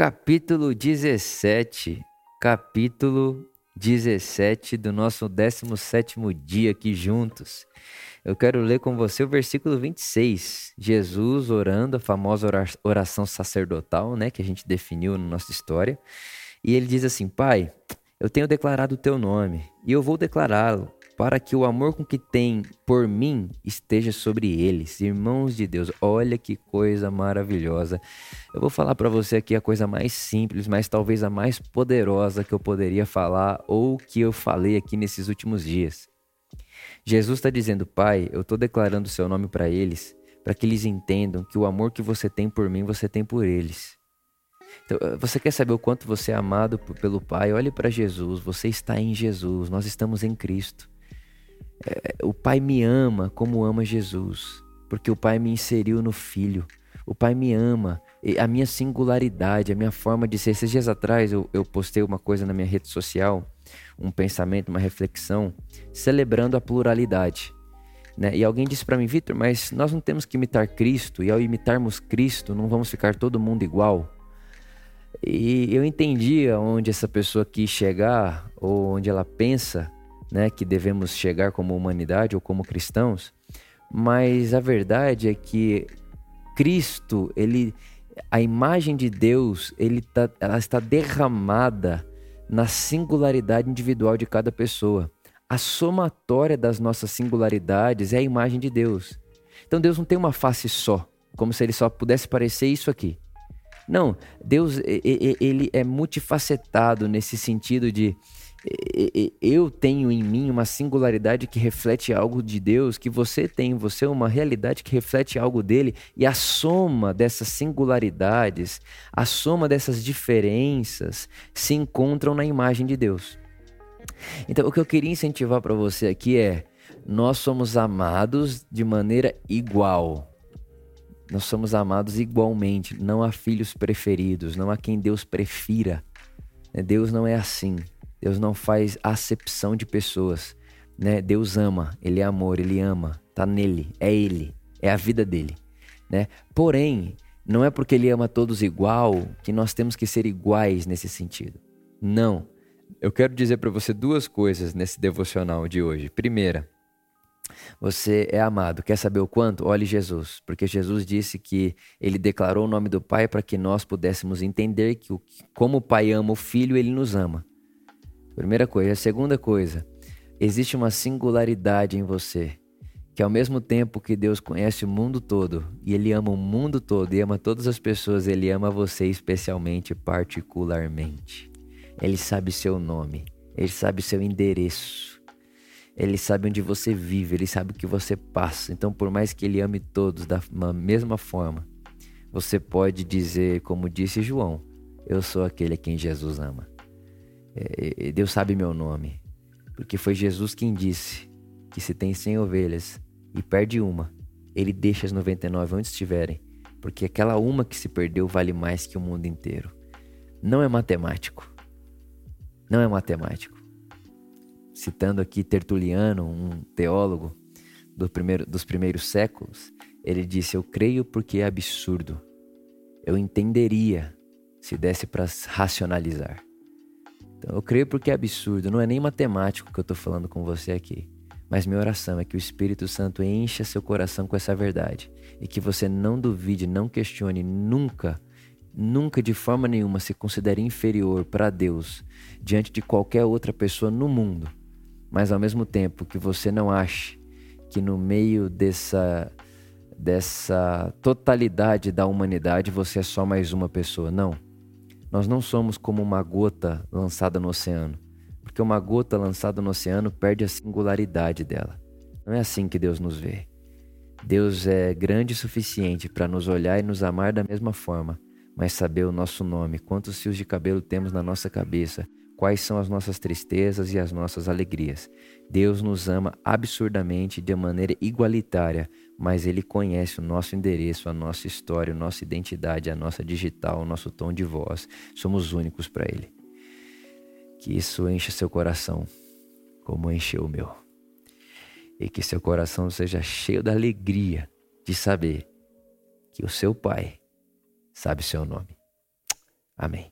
capítulo 17, capítulo 17 do nosso 17 dia aqui juntos. Eu quero ler com você o versículo 26. Jesus orando, a famosa oração sacerdotal, né, que a gente definiu na nossa história. E ele diz assim: Pai, eu tenho declarado o teu nome e eu vou declará-lo para que o amor com que tem por mim esteja sobre eles. Irmãos de Deus, olha que coisa maravilhosa. Eu vou falar para você aqui a coisa mais simples, mas talvez a mais poderosa que eu poderia falar ou que eu falei aqui nesses últimos dias. Jesus está dizendo, Pai, eu estou declarando o seu nome para eles, para que eles entendam que o amor que você tem por mim, você tem por eles. Então, você quer saber o quanto você é amado pelo Pai? Olhe para Jesus, você está em Jesus, nós estamos em Cristo. É, o Pai me ama como ama Jesus, porque o Pai me inseriu no Filho. O Pai me ama, a minha singularidade, a minha forma de ser. Esses dias atrás eu, eu postei uma coisa na minha rede social, um pensamento, uma reflexão, celebrando a pluralidade. Né? E alguém disse para mim, Vitor, mas nós não temos que imitar Cristo, e ao imitarmos Cristo, não vamos ficar todo mundo igual. E eu entendi onde essa pessoa quis chegar, ou onde ela pensa, né, que devemos chegar como humanidade ou como cristãos, mas a verdade é que Cristo, ele, a imagem de Deus, ele tá, ela está derramada na singularidade individual de cada pessoa. A somatória das nossas singularidades é a imagem de Deus. Então Deus não tem uma face só, como se ele só pudesse parecer isso aqui. Não, Deus ele é multifacetado nesse sentido de eu tenho em mim uma singularidade que reflete algo de Deus, que você tem em você uma realidade que reflete algo dele, e a soma dessas singularidades, a soma dessas diferenças se encontram na imagem de Deus. Então, o que eu queria incentivar para você aqui é: nós somos amados de maneira igual. Nós somos amados igualmente, não há filhos preferidos, não há quem Deus prefira. Deus não é assim. Deus não faz acepção de pessoas, né? Deus ama, ele é amor, ele ama, tá nele, é ele, é a vida dele, né? Porém, não é porque ele ama todos igual que nós temos que ser iguais nesse sentido. Não. Eu quero dizer para você duas coisas nesse devocional de hoje. Primeira, você é amado. Quer saber o quanto? Olhe Jesus, porque Jesus disse que ele declarou o nome do Pai para que nós pudéssemos entender que como o Pai ama o Filho, ele nos ama. Primeira coisa. A segunda coisa, existe uma singularidade em você. Que ao mesmo tempo que Deus conhece o mundo todo e Ele ama o mundo todo e ama todas as pessoas, Ele ama você especialmente, particularmente. Ele sabe seu nome, Ele sabe seu endereço, Ele sabe onde você vive, Ele sabe o que você passa. Então, por mais que Ele ame todos da mesma forma, você pode dizer, como disse João, eu sou aquele a quem Jesus ama. É, é, Deus sabe meu nome, porque foi Jesus quem disse que se tem 100 ovelhas e perde uma, ele deixa as 99 onde estiverem, porque aquela uma que se perdeu vale mais que o mundo inteiro. Não é matemático. Não é matemático. Citando aqui Tertuliano, um teólogo do primeiro, dos primeiros séculos, ele disse: Eu creio porque é absurdo. Eu entenderia se desse para racionalizar. Então, eu creio porque é absurdo, não é nem matemático que eu estou falando com você aqui. Mas minha oração é que o Espírito Santo encha seu coração com essa verdade e que você não duvide, não questione nunca, nunca de forma nenhuma se considere inferior para Deus diante de qualquer outra pessoa no mundo. Mas ao mesmo tempo que você não ache que no meio dessa dessa totalidade da humanidade você é só mais uma pessoa, não. Nós não somos como uma gota lançada no oceano, porque uma gota lançada no oceano perde a singularidade dela. Não é assim que Deus nos vê. Deus é grande o suficiente para nos olhar e nos amar da mesma forma, mas saber o nosso nome, quantos fios de cabelo temos na nossa cabeça, quais são as nossas tristezas e as nossas alegrias. Deus nos ama absurdamente de maneira igualitária, mas Ele conhece o nosso endereço, a nossa história, a nossa identidade, a nossa digital, o nosso tom de voz. Somos únicos para Ele. Que isso encha seu coração, como encheu o meu. E que seu coração seja cheio da alegria de saber que o seu Pai sabe seu nome. Amém.